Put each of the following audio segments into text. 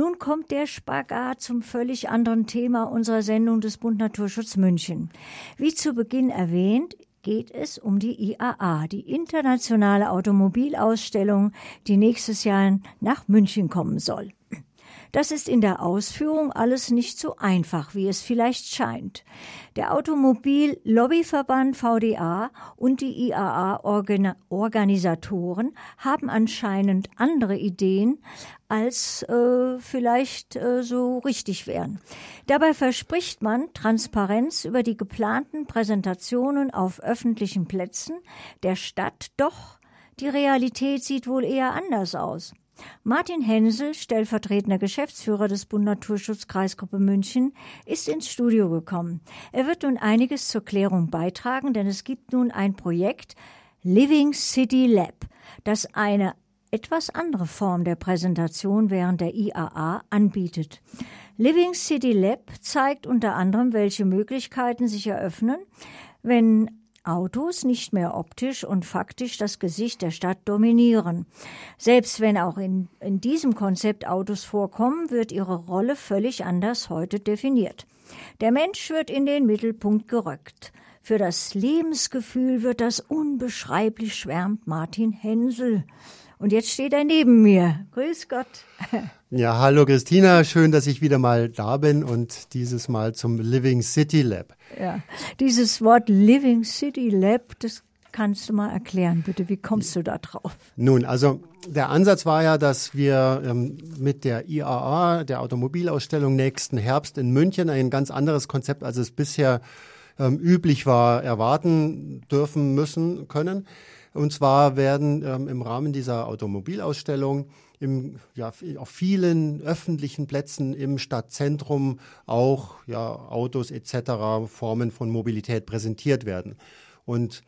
Nun kommt der Spagat zum völlig anderen Thema unserer Sendung des Bund Naturschutz München. Wie zu Beginn erwähnt, geht es um die IAA, die internationale Automobilausstellung, die nächstes Jahr nach München kommen soll. Das ist in der Ausführung alles nicht so einfach, wie es vielleicht scheint. Der Automobil-Lobbyverband VDA und die IAA-Organisatoren haben anscheinend andere Ideen, als äh, vielleicht äh, so richtig wären. Dabei verspricht man Transparenz über die geplanten Präsentationen auf öffentlichen Plätzen der Stadt, doch die Realität sieht wohl eher anders aus. Martin Hensel, stellvertretender Geschäftsführer des Bund Naturschutz Kreisgruppe München, ist ins Studio gekommen. Er wird nun einiges zur Klärung beitragen, denn es gibt nun ein Projekt Living City Lab, das eine etwas andere Form der Präsentation während der IAA anbietet. Living City Lab zeigt unter anderem, welche Möglichkeiten sich eröffnen, wenn Autos nicht mehr optisch und faktisch das Gesicht der Stadt dominieren. Selbst wenn auch in, in diesem Konzept Autos vorkommen, wird ihre Rolle völlig anders heute definiert. Der Mensch wird in den Mittelpunkt gerückt. Für das Lebensgefühl wird das unbeschreiblich schwärmt Martin Hensel. Und jetzt steht er neben mir. Grüß Gott. Ja, hallo Christina, schön, dass ich wieder mal da bin und dieses Mal zum Living City Lab. Ja, dieses Wort Living City Lab, das kannst du mal erklären, bitte. Wie kommst du da drauf? Nun, also der Ansatz war ja, dass wir ähm, mit der IAA, der Automobilausstellung nächsten Herbst in München, ein ganz anderes Konzept, als es bisher ähm, üblich war, erwarten dürfen müssen können. Und zwar werden ähm, im Rahmen dieser Automobilausstellung im, ja, auf vielen öffentlichen Plätzen im Stadtzentrum auch ja, Autos etc., Formen von Mobilität präsentiert werden. Und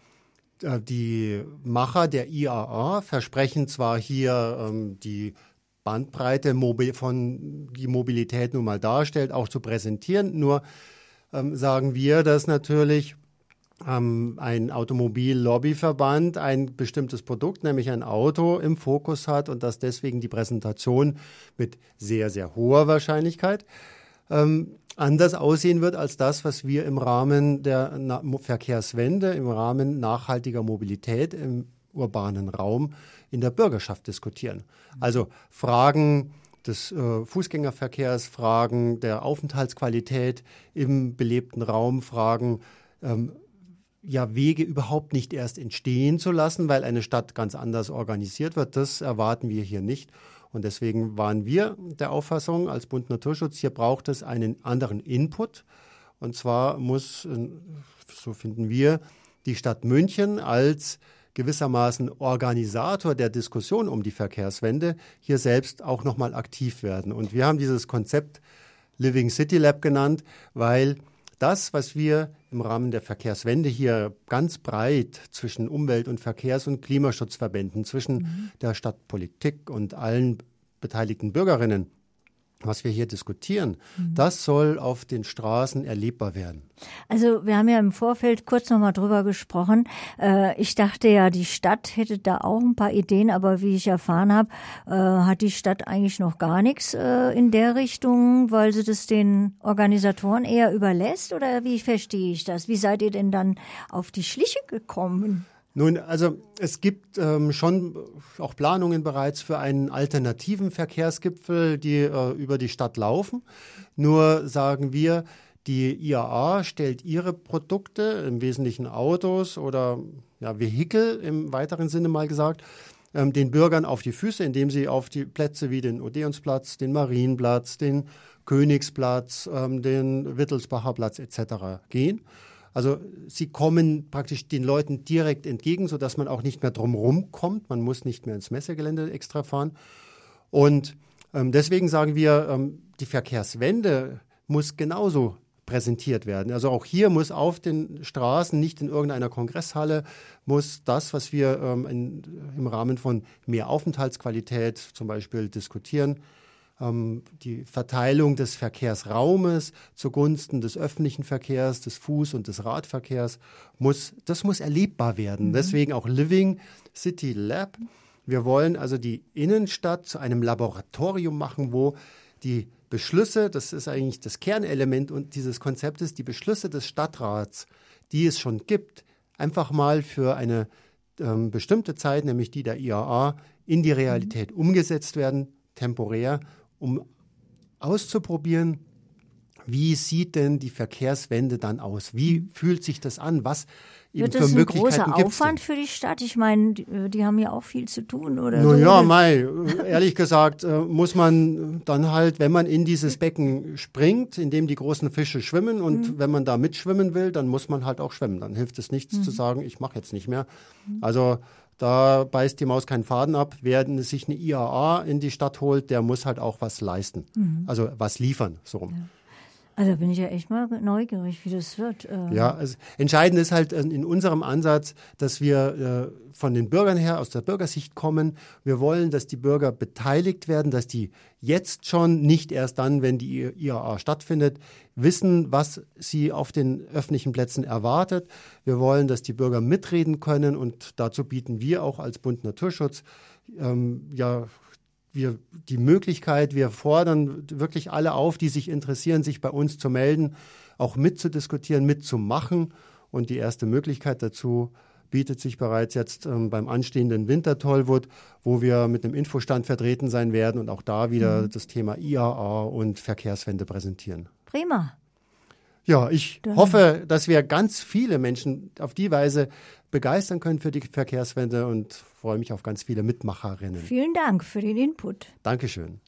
äh, die Macher der IAA versprechen zwar hier ähm, die Bandbreite von die Mobilität nun mal darstellt, auch zu präsentieren, nur ähm, sagen wir, dass natürlich ähm, ein Automobil-Lobbyverband ein bestimmtes Produkt, nämlich ein Auto, im Fokus hat und dass deswegen die Präsentation mit sehr, sehr hoher Wahrscheinlichkeit ähm, anders aussehen wird als das, was wir im Rahmen der Na Verkehrswende, im Rahmen nachhaltiger Mobilität im urbanen Raum in der Bürgerschaft diskutieren. Also Fragen des äh, Fußgängerverkehrs, Fragen der Aufenthaltsqualität im belebten Raum, Fragen ähm, ja, Wege überhaupt nicht erst entstehen zu lassen, weil eine Stadt ganz anders organisiert wird. Das erwarten wir hier nicht. Und deswegen waren wir der Auffassung als Bund Naturschutz, hier braucht es einen anderen Input. Und zwar muss, äh, so finden wir, die Stadt München als gewissermaßen Organisator der Diskussion um die Verkehrswende hier selbst auch nochmal aktiv werden. Und wir haben dieses Konzept Living City Lab genannt, weil das, was wir im Rahmen der Verkehrswende hier ganz breit zwischen Umwelt- und Verkehrs- und Klimaschutzverbänden, zwischen mhm. der Stadtpolitik und allen beteiligten Bürgerinnen was wir hier diskutieren, mhm. das soll auf den Straßen erlebbar werden. Also wir haben ja im Vorfeld kurz nochmal drüber gesprochen. Äh, ich dachte ja, die Stadt hätte da auch ein paar Ideen, aber wie ich erfahren habe, äh, hat die Stadt eigentlich noch gar nichts äh, in der Richtung, weil sie das den Organisatoren eher überlässt oder wie verstehe ich das? Wie seid ihr denn dann auf die Schliche gekommen? Nun, also es gibt ähm, schon auch Planungen bereits für einen alternativen Verkehrsgipfel, die äh, über die Stadt laufen. Nur sagen wir, die IAA stellt ihre Produkte, im Wesentlichen Autos oder ja, Vehikel im weiteren Sinne mal gesagt, ähm, den Bürgern auf die Füße, indem sie auf die Plätze wie den Odeonsplatz, den Marienplatz, den Königsplatz, ähm, den Wittelsbacher Platz etc. gehen also sie kommen praktisch den Leuten direkt entgegen, sodass man auch nicht mehr drumherum kommt. Man muss nicht mehr ins Messegelände extra fahren. Und ähm, deswegen sagen wir, ähm, die Verkehrswende muss genauso präsentiert werden. Also auch hier muss auf den Straßen, nicht in irgendeiner Kongresshalle, muss das, was wir ähm, in, im Rahmen von mehr Aufenthaltsqualität zum Beispiel diskutieren, ähm, die Verteilung des Verkehrsraumes zugunsten des öffentlichen Verkehrs, des Fuß- und des Radverkehrs muss, das muss erlebbar werden. Mhm. Deswegen auch Living City Lab. Wir wollen also die Innenstadt zu einem Laboratorium machen, wo die Beschlüsse, das ist eigentlich das Kernelement und dieses Konzeptes, die Beschlüsse des Stadtrats, die es schon gibt, einfach mal für eine ähm, bestimmte Zeit, nämlich die der IAA, in die Realität mhm. umgesetzt werden, temporär, um auszuprobieren, wie sieht denn die Verkehrswende dann aus? Wie fühlt sich das an? Was Wird das ein großer Aufwand für die Stadt? Ich meine, die, die, haben ja auch viel zu tun, oder? Naja, so. Mai, ehrlich gesagt, äh, muss man dann halt, wenn man in dieses Becken springt, in dem die großen Fische schwimmen und mhm. wenn man da mitschwimmen will, dann muss man halt auch schwimmen. Dann hilft es nichts mhm. zu sagen, ich mache jetzt nicht mehr. Also da beißt die Maus keinen Faden ab. Wer sich eine IAA in die Stadt holt, der muss halt auch was leisten. Mhm. Also was liefern, so rum. Ja. Also bin ich ja echt mal neugierig, wie das wird. Äh. Ja, also entscheidend ist halt in unserem Ansatz, dass wir äh, von den Bürgern her aus der Bürgersicht kommen. Wir wollen, dass die Bürger beteiligt werden, dass die jetzt schon, nicht erst dann, wenn die IAA stattfindet, wissen, was sie auf den öffentlichen Plätzen erwartet. Wir wollen, dass die Bürger mitreden können und dazu bieten wir auch als Bund Naturschutz ähm, ja wir die Möglichkeit, wir fordern wirklich alle auf, die sich interessieren, sich bei uns zu melden, auch mitzudiskutieren, mitzumachen. Und die erste Möglichkeit dazu bietet sich bereits jetzt ähm, beim anstehenden Wintertollwood, wo wir mit einem Infostand vertreten sein werden und auch da wieder mhm. das Thema IAA und Verkehrswende präsentieren. Prima. Ja, ich hoffe, dass wir ganz viele Menschen auf die Weise begeistern können für die Verkehrswende und freue mich auf ganz viele Mitmacherinnen. Vielen Dank für den Input. Dankeschön.